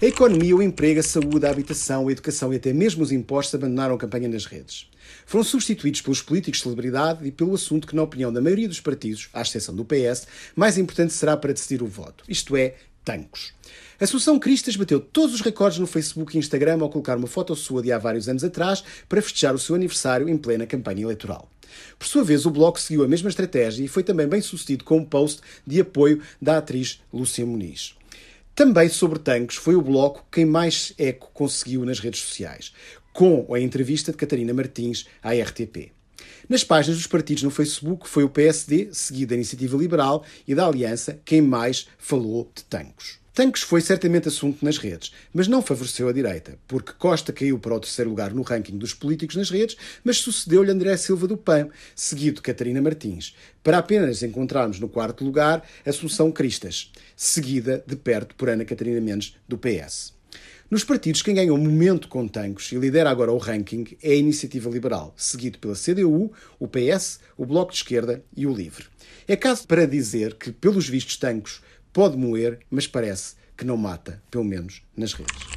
A economia, o emprego, a saúde, a habitação, a educação e até mesmo os impostos abandonaram a campanha nas redes. Foram substituídos pelos políticos de celebridade e pelo assunto que, na opinião da maioria dos partidos, à exceção do PS, mais importante será para decidir o voto, isto é, tancos. A Assunção Cristas bateu todos os recordes no Facebook e Instagram ao colocar uma foto sua de há vários anos atrás para festejar o seu aniversário em plena campanha eleitoral. Por sua vez, o Bloco seguiu a mesma estratégia e foi também bem sucedido com um post de apoio da atriz Lúcia Muniz. Também sobre tanques foi o Bloco quem mais eco conseguiu nas redes sociais, com a entrevista de Catarina Martins à RTP. Nas páginas dos partidos no Facebook foi o PSD, seguido da Iniciativa Liberal e da Aliança, quem mais falou de tanques. Tanques foi certamente assunto nas redes, mas não favoreceu a direita, porque Costa caiu para o terceiro lugar no ranking dos políticos nas redes, mas sucedeu-lhe André Silva do PAN, seguido de Catarina Martins, para apenas encontrarmos no quarto lugar Assunção Cristas, seguida de perto por Ana Catarina Mendes do PS. Nos partidos, quem ganhou momento com tancos e lidera agora o ranking é a Iniciativa Liberal, seguido pela CDU, o PS, o Bloco de Esquerda e o Livre. É caso para dizer que, pelos vistos tancos, pode moer, mas parece que não mata, pelo menos nas redes.